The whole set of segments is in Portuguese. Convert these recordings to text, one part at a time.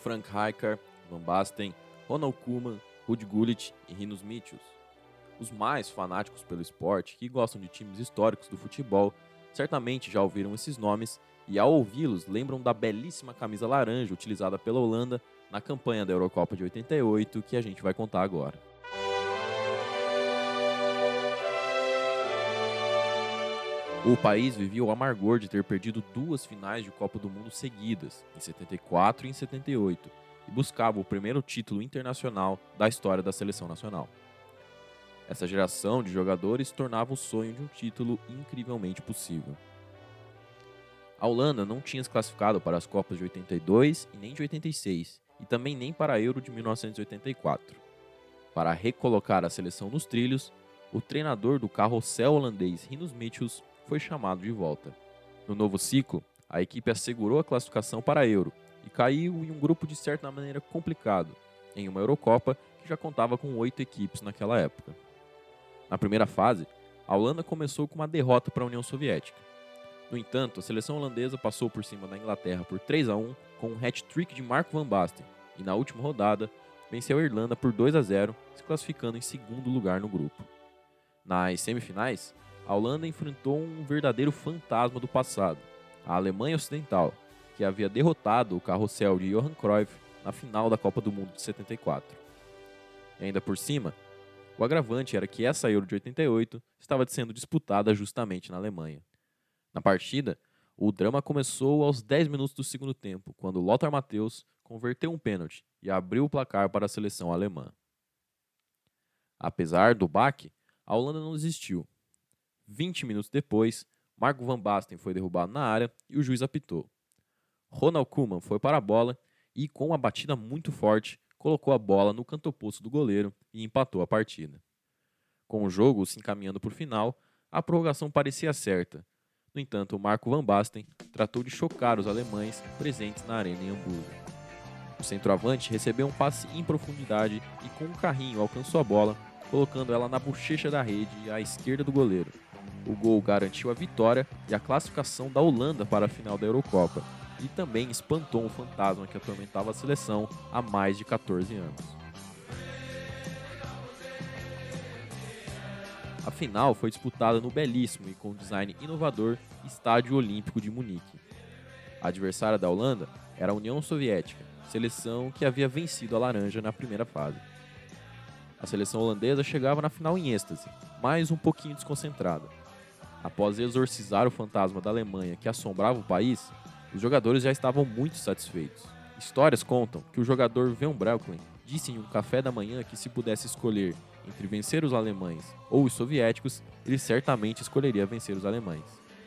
Frank Rijkaard, Van Basten, Ronald Koeman, Ruud Gullit e Rinus Michels. Os mais fanáticos pelo esporte, que gostam de times históricos do futebol, certamente já ouviram esses nomes e ao ouvi-los lembram da belíssima camisa laranja utilizada pela Holanda na campanha da Eurocopa de 88 que a gente vai contar agora. O país vivia o amargor de ter perdido duas finais de Copa do Mundo seguidas, em 74 e em 78, e buscava o primeiro título internacional da história da seleção nacional. Essa geração de jogadores tornava o sonho de um título incrivelmente possível. A Holanda não tinha se classificado para as Copas de 82 e nem de 86, e também nem para a Euro de 1984. Para recolocar a seleção nos trilhos, o treinador do carrossel holandês Rinus Michels foi chamado de volta. No novo ciclo, a equipe assegurou a classificação para a Euro e caiu em um grupo de certa maneira complicado, em uma Eurocopa que já contava com oito equipes naquela época. Na primeira fase, a Holanda começou com uma derrota para a União Soviética. No entanto, a seleção holandesa passou por cima da Inglaterra por 3 a 1 com um hat-trick de Marco van Basten e na última rodada venceu a Irlanda por 2 a 0, se classificando em segundo lugar no grupo. Nas semifinais, a Holanda enfrentou um verdadeiro fantasma do passado, a Alemanha Ocidental, que havia derrotado o carrossel de Johan Cruyff na final da Copa do Mundo de 74. E ainda por cima, o agravante era que essa Euro de 88 estava sendo disputada justamente na Alemanha. Na partida, o drama começou aos 10 minutos do segundo tempo, quando Lothar Matthäus converteu um pênalti e abriu o placar para a seleção alemã. Apesar do baque, a Holanda não desistiu 20 minutos depois, Marco Van Basten foi derrubado na área e o juiz apitou. Ronald Koeman foi para a bola e, com uma batida muito forte, colocou a bola no canto oposto do goleiro e empatou a partida. Com o jogo se encaminhando para o final, a prorrogação parecia certa. No entanto, Marco Van Basten tratou de chocar os alemães presentes na arena em Hamburgo. O centroavante recebeu um passe em profundidade e com um carrinho alcançou a bola, colocando ela na bochecha da rede à esquerda do goleiro. O gol garantiu a vitória e a classificação da Holanda para a final da Eurocopa e também espantou um fantasma que atormentava a seleção há mais de 14 anos. A final foi disputada no belíssimo e com design inovador Estádio Olímpico de Munique. A adversária da Holanda era a União Soviética, seleção que havia vencido a Laranja na primeira fase. A seleção holandesa chegava na final em êxtase, mas um pouquinho desconcentrada. Após exorcizar o fantasma da Alemanha que assombrava o país, os jogadores já estavam muito satisfeitos. Histórias contam que o jogador Van Breukelen disse em um café da manhã que se pudesse escolher entre vencer os alemães ou os soviéticos, ele certamente escolheria vencer os alemães.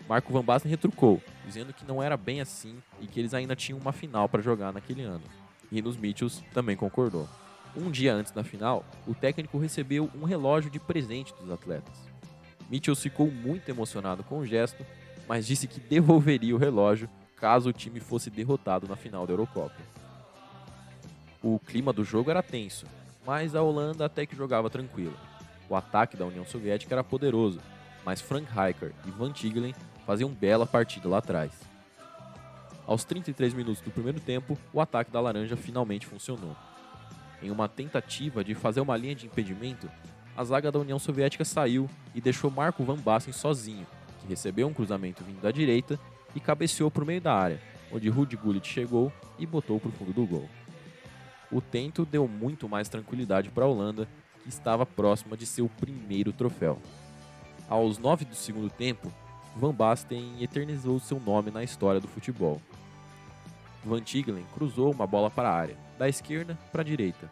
Marco Van Basten retrucou, dizendo que não era bem assim e que eles ainda tinham uma final para jogar naquele ano. Rinus Michels também concordou. Um dia antes da final, o técnico recebeu um relógio de presente dos atletas. Mitchell ficou muito emocionado com o gesto, mas disse que devolveria o relógio caso o time fosse derrotado na final da Eurocopa. O clima do jogo era tenso, mas a Holanda até que jogava tranquila. O ataque da União Soviética era poderoso, mas Frank Rijkaard e Van Tigelen faziam bela partida lá atrás. Aos 33 minutos do primeiro tempo, o ataque da Laranja finalmente funcionou. Em uma tentativa de fazer uma linha de impedimento, a zaga da União Soviética saiu e deixou Marco Van Basten sozinho, que recebeu um cruzamento vindo da direita e cabeceou para o meio da área, onde Rudi Gullit chegou e botou para o fundo do gol. O tento deu muito mais tranquilidade para a Holanda, que estava próxima de seu primeiro troféu. Aos nove do segundo tempo, Van Basten eternizou seu nome na história do futebol. Van Tigelen cruzou uma bola para a área, da esquerda para a direita,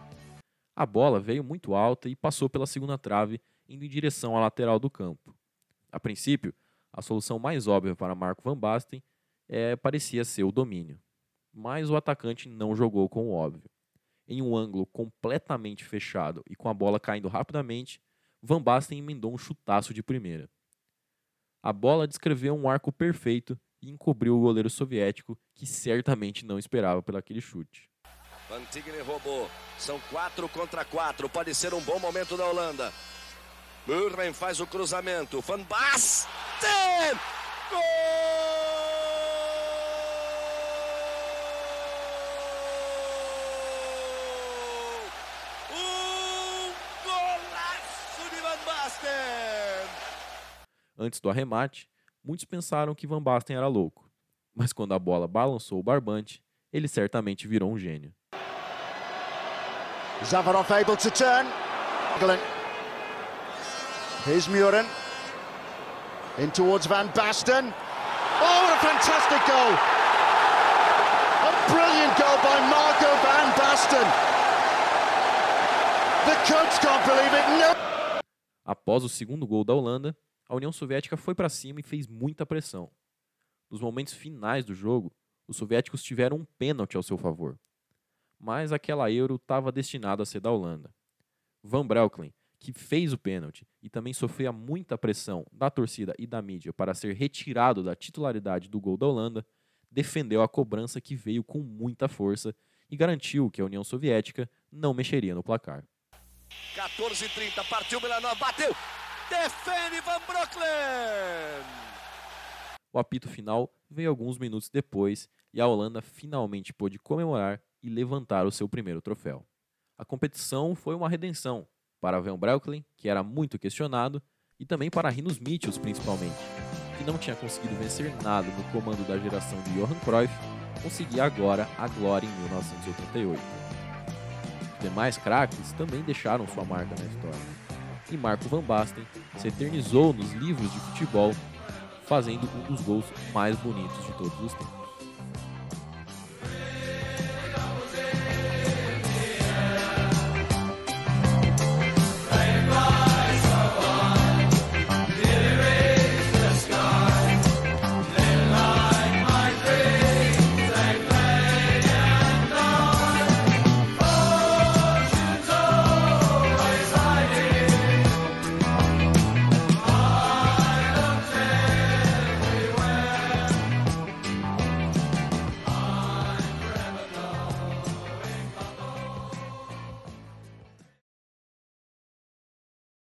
a bola veio muito alta e passou pela segunda trave, indo em direção à lateral do campo. A princípio, a solução mais óbvia para Marco Van Basten é, parecia ser o domínio. Mas o atacante não jogou com o óbvio. Em um ângulo completamente fechado e com a bola caindo rapidamente, Van Basten emendou um chutaço de primeira. A bola descreveu um arco perfeito e encobriu o goleiro soviético, que certamente não esperava por aquele chute. Van roubou. São quatro contra quatro. Pode ser um bom momento da Holanda. Murren faz o cruzamento. Van Basten! Gol! Antes do arremate, muitos pensaram que Van Basten era louco, mas quando a bola balançou o barbante, ele certamente virou um gênio. Zavarov able to turn. Here's Muren. In towards Van Basten. Oh, what a fantastic goal! A brilliant goal by Marco Van Basten. The coach can't believe it. No. Após o segundo gol da Holanda, a União Soviética foi para cima e fez muita pressão. Nos momentos finais do jogo, os soviéticos tiveram um pênalti ao seu favor. Mas aquela Euro estava destinada a ser da Holanda. Van Breukelen, que fez o pênalti e também sofria muita pressão da torcida e da mídia para ser retirado da titularidade do gol da Holanda, defendeu a cobrança que veio com muita força e garantiu que a União Soviética não mexeria no placar. 14 30 partiu Milanov, bateu. Defende Van Brooklyn. O apito final veio alguns minutos depois e a Holanda finalmente pôde comemorar e levantar o seu primeiro troféu. A competição foi uma redenção para Van Breukelen, que era muito questionado, e também para Rinus Michels principalmente, que não tinha conseguido vencer nada no comando da geração de Johan Cruyff, conseguia agora a glória em 1988. Os demais craques também deixaram sua marca na história. E Marco Van Basten se eternizou nos livros de futebol, fazendo um dos gols mais bonitos de todos os tempos.